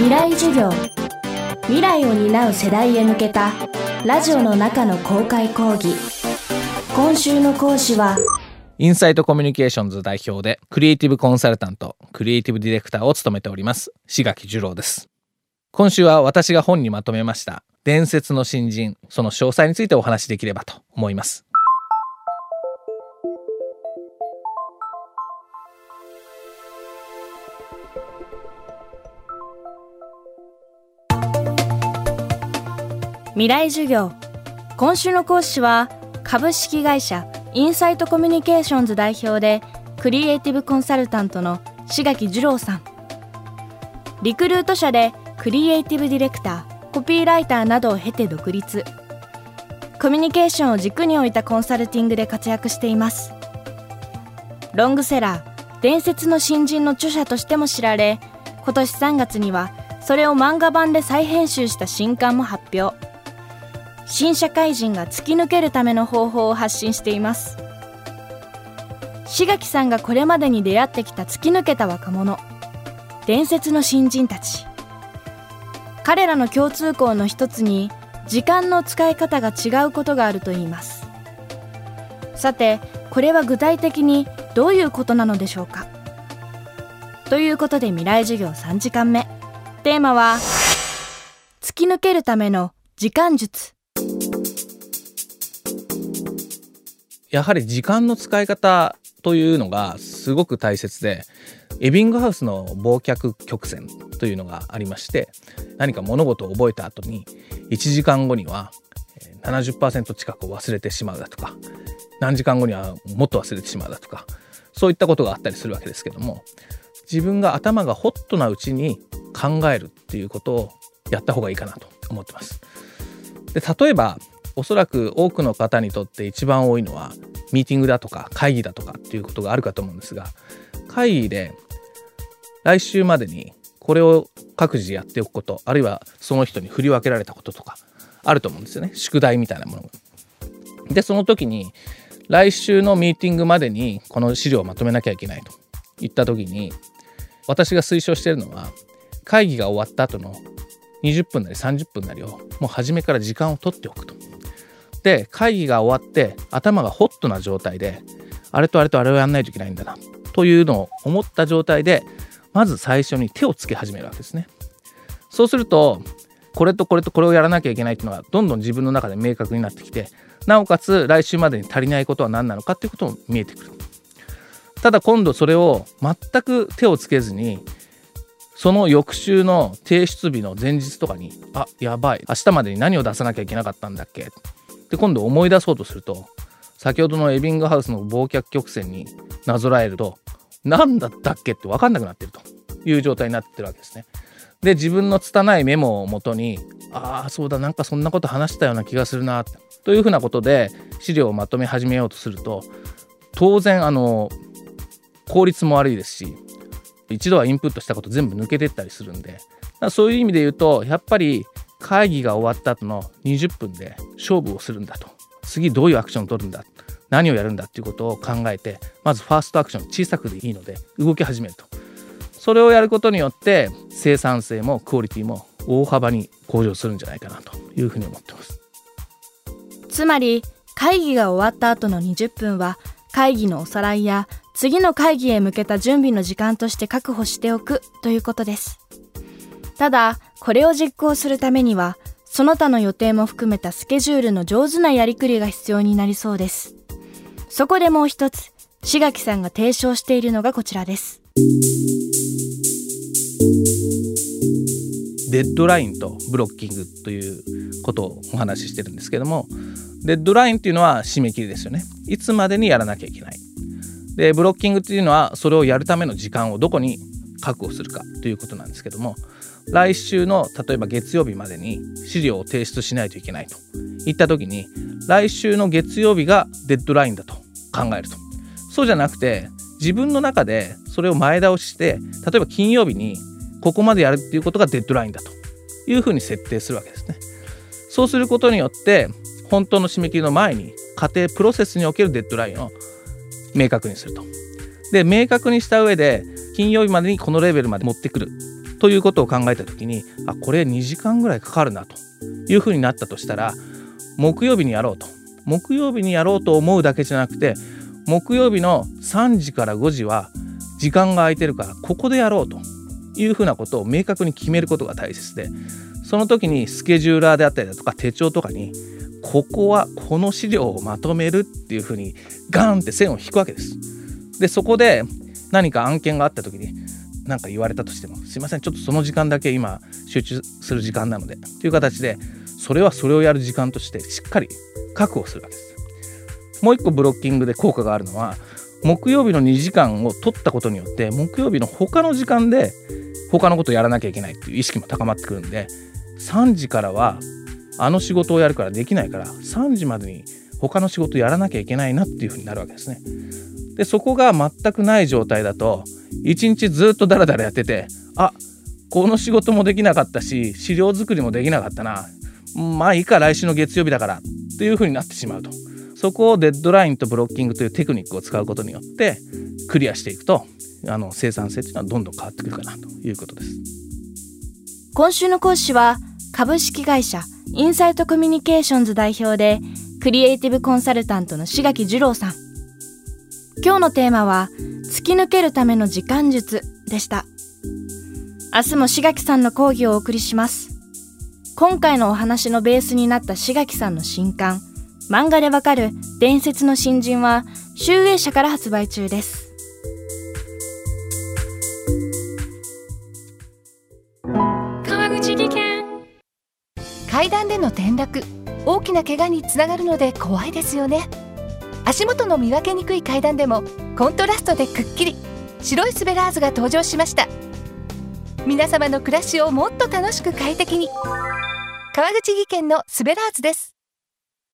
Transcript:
未来授業。未来を担う世代へ向けたラジオの中の公開講義。今週の講師はインサイトコミュニケーションズ代表でクリエイティブコンサルタントクリエイティブディレクターを務めております志垣二郎です。今週は私が本にまとめました伝説の新人その詳細についてお話しできればと思います。未来授業。今週の講師は株式会社インサイトコミュニケーションズ代表でクリエイティブコンサルタントの志垣二郎さん。リクルート社でクリエイティブディレクターコピーライターなどを経て独立。コミュニケーションを軸に置いたコンサルティングで活躍しています。ロングセラー伝説の新人の著者としても知られ今年3月にはそれを漫画版で再編集した新刊も発表。新社会人が突き抜けるための方法を発信しています。志垣さんがこれまでに出会ってきた突き抜けた若者伝説の新人たち。彼らの共通項の一つに時間の使い方が違うことがあるといいます。さてこれは具体的にどういうことなのでしょうか？ということで未来授業3時間目。テーマは突き抜けるための時間術。やはり時間の使い方というのがすごく大切でエビングハウスの忘却曲線というのがありまして何か物事を覚えた後に1時間後には70%近くを忘れてしまうだとか何時間後にはもっと忘れてしまうだとかそういったことがあったりするわけですけども自分が頭がホットなうちに考えるっていうことをやった方がいいかなと思ってます。で例えばおそらく多くの方にとって一番多いのはミーティングだとか会議だとかっていうことがあるかと思うんですが会議で来週までにこれを各自やっておくことあるいはその人に振り分けられたこととかあると思うんですよね宿題みたいなものが。でその時に来週のミーティングまでにこの資料をまとめなきゃいけないといった時に私が推奨しているのは会議が終わった後の20分なり30分なりをもう初めから時間を取っておくと。で会議が終わって頭がホットな状態であれとあれとあれをやんないといけないんだなというのを思った状態でまず最初に手をつけ始めるわけですね。そうするとこれとこれとこれをやらなきゃいけないっていうのがどんどん自分の中で明確になってきてなおかつ来週までに足りないことは何なのかっていうことも見えてくる。ただ今度それを全く手をつけずにその翌週の提出日の前日とかにあやばい明日までに何を出さなきゃいけなかったんだっけで今度思い出そうとすると先ほどのエビングハウスの忘却曲線になぞらえると何だったっけって分かんなくなってるという状態になってるわけですね。で自分の拙いメモをもとにああそうだなんかそんなこと話したような気がするなというふうなことで資料をまとめ始めようとすると当然あの効率も悪いですし一度はインプットしたこと全部抜けてったりするんでそういう意味で言うとやっぱり会議が終わった後の20分で勝負をするんだと。次どういうアクションを取るんだ何をやるんだっていうことを考えてまずファーストアクション小さくでいいので動き始めると。それをやることによって生産性もクオリティも大幅に向上するんじゃないかなというふうに思ってます。つまり会議が終わった後の20分は会議のおさらいや次の会議へ向けた準備の時間として確保しておくということです。ただこれを実行するためにはその他の予定も含めたスケジュールの上手なやりくりが必要になりそうです。そこでもう一つ志垣さんが提唱しているのがこちらです。デッドラインとブロッキングということをお話ししてるんですけどもデッドラインっていうのは締め切りですよね。いつまでにやらなきゃいけない。でブロッキングっていうのはそれをやるための時間をどこに確保するかということなんですけども来週の例えば月曜日までに資料を提出しないといけないと。いった時に来週の月曜日がデッドラインだと考えると。そうじゃなくて自分の中でそれを前倒しして例えば金曜日にここまでやるっていうことがデッドラインだと。いうふうに設定するわけですね。そうすることによって本当の締め切りの前に家庭プロセスにおけるデッドラインを明確にすると。で明確にした上で金曜日までにこのレベルまで持ってくる。ということを考えた時にあこれ2時間ぐらいかかるなというふうになったとしたら木曜日にやろうと木曜日にやろうと思うだけじゃなくて木曜日の3時から5時は時間が空いてるからここでやろうというふうなことを明確に決めることが大切でその時にスケジューラーであったりだとか手帳とかにここはこの資料をまとめるっていうふうにガーンって線を引くわけです。でそこで何か案件があった時に何か言われたとしてもすいませんちょっとその時間だけ今集中する時間なのでという形でそれはそれをやる時間としてしっかり確保するわけです。もう一個ブロッキングで効果があるのは木曜日の2時間を取ったことによって木曜日の他の時間で他のことをやらなきゃいけないっていう意識も高まってくるんで3時からはあの仕事をやるからできないから3時までに他の仕事やらなきゃいけないなっていうふうになるわけですね。でそこが全くない状態だと一日ずっとダラダラやっててあこの仕事もできなかったし資料作りもできなかったなまあいいか来週の月曜日だからっていうふうになってしまうと。そこをデッドラインとブロッキングというテクニックを使うことによってクリアしていくとあの生産性というのはどんどん変わってくるかなということです。今週の講師は株式会社インサイトコミュニケーションズ代表でクリエイティブコンサルタントの志垣二郎さん。今日のテーマは突き抜けるための時間術でした。明日も志垣さんの講義をお送りします。今回のお話のベースになった志垣さんの新刊漫画でわかる伝説の新人は集英社から発売中です。川口技研。階段での転落大きな怪我につながるので怖いですよね足元の見分けにくい階段でもコントラストでくっきり白いスベラーズが登場しました。皆様の暮らしをもっと楽しく快適に。川口技研のスベラーズです。